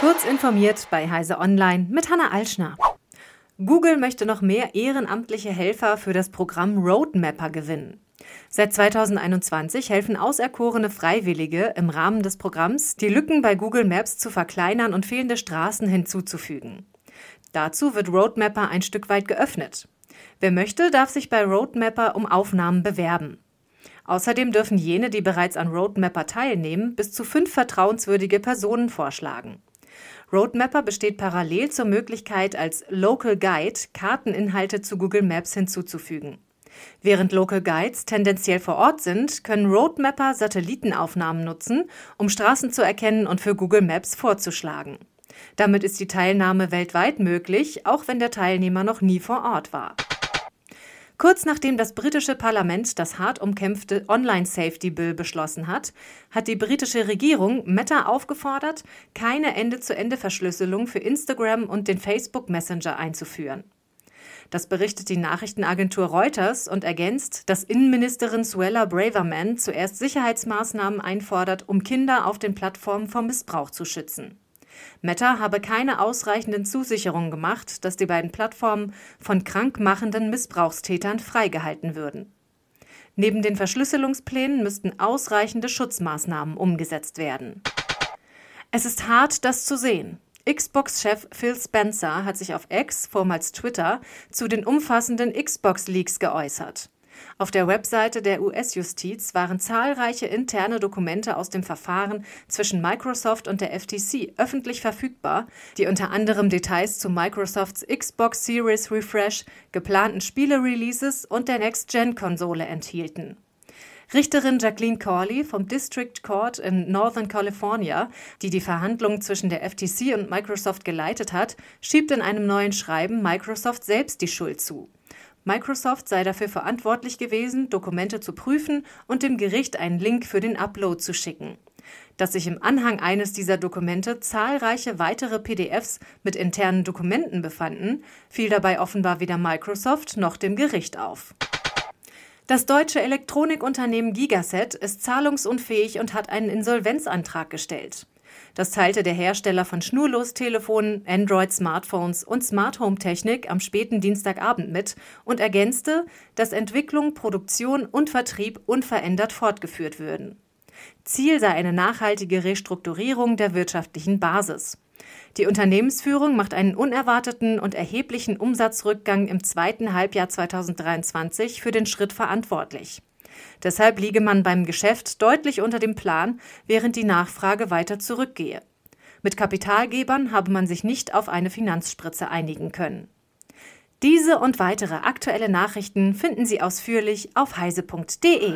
Kurz informiert bei Heise Online mit Hanna Alschner. Google möchte noch mehr ehrenamtliche Helfer für das Programm Roadmapper gewinnen. Seit 2021 helfen auserkorene Freiwillige im Rahmen des Programms, die Lücken bei Google Maps zu verkleinern und fehlende Straßen hinzuzufügen. Dazu wird Roadmapper ein Stück weit geöffnet. Wer möchte, darf sich bei Roadmapper um Aufnahmen bewerben. Außerdem dürfen jene, die bereits an Roadmapper teilnehmen, bis zu fünf vertrauenswürdige Personen vorschlagen. Roadmapper besteht parallel zur Möglichkeit, als Local Guide Karteninhalte zu Google Maps hinzuzufügen. Während Local Guides tendenziell vor Ort sind, können Roadmapper Satellitenaufnahmen nutzen, um Straßen zu erkennen und für Google Maps vorzuschlagen. Damit ist die Teilnahme weltweit möglich, auch wenn der Teilnehmer noch nie vor Ort war. Kurz nachdem das britische Parlament das hart umkämpfte Online Safety Bill beschlossen hat, hat die britische Regierung Meta aufgefordert, keine Ende-zu-Ende-Verschlüsselung für Instagram und den Facebook Messenger einzuführen. Das berichtet die Nachrichtenagentur Reuters und ergänzt, dass Innenministerin Suella Braverman zuerst Sicherheitsmaßnahmen einfordert, um Kinder auf den Plattformen vor Missbrauch zu schützen. Meta habe keine ausreichenden Zusicherungen gemacht, dass die beiden Plattformen von krankmachenden Missbrauchstätern freigehalten würden. Neben den Verschlüsselungsplänen müssten ausreichende Schutzmaßnahmen umgesetzt werden. Es ist hart, das zu sehen. Xbox-Chef Phil Spencer hat sich auf X, vormals Twitter, zu den umfassenden Xbox-Leaks geäußert. Auf der Webseite der US-Justiz waren zahlreiche interne Dokumente aus dem Verfahren zwischen Microsoft und der FTC öffentlich verfügbar, die unter anderem Details zu Microsofts Xbox Series Refresh, geplanten Spiele-Releases und der Next-Gen-Konsole enthielten. Richterin Jacqueline Corley vom District Court in Northern California, die die Verhandlungen zwischen der FTC und Microsoft geleitet hat, schiebt in einem neuen Schreiben Microsoft selbst die Schuld zu. Microsoft sei dafür verantwortlich gewesen, Dokumente zu prüfen und dem Gericht einen Link für den Upload zu schicken. Dass sich im Anhang eines dieser Dokumente zahlreiche weitere PDFs mit internen Dokumenten befanden, fiel dabei offenbar weder Microsoft noch dem Gericht auf. Das deutsche Elektronikunternehmen Gigaset ist zahlungsunfähig und hat einen Insolvenzantrag gestellt. Das teilte der Hersteller von Schnurlostelefonen, Android-Smartphones und Smart Home Technik am späten Dienstagabend mit und ergänzte, dass Entwicklung, Produktion und Vertrieb unverändert fortgeführt würden. Ziel sei eine nachhaltige Restrukturierung der wirtschaftlichen Basis. Die Unternehmensführung macht einen unerwarteten und erheblichen Umsatzrückgang im zweiten Halbjahr 2023 für den Schritt verantwortlich. Deshalb liege man beim Geschäft deutlich unter dem Plan, während die Nachfrage weiter zurückgehe. Mit Kapitalgebern habe man sich nicht auf eine Finanzspritze einigen können. Diese und weitere aktuelle Nachrichten finden Sie ausführlich auf heise.de.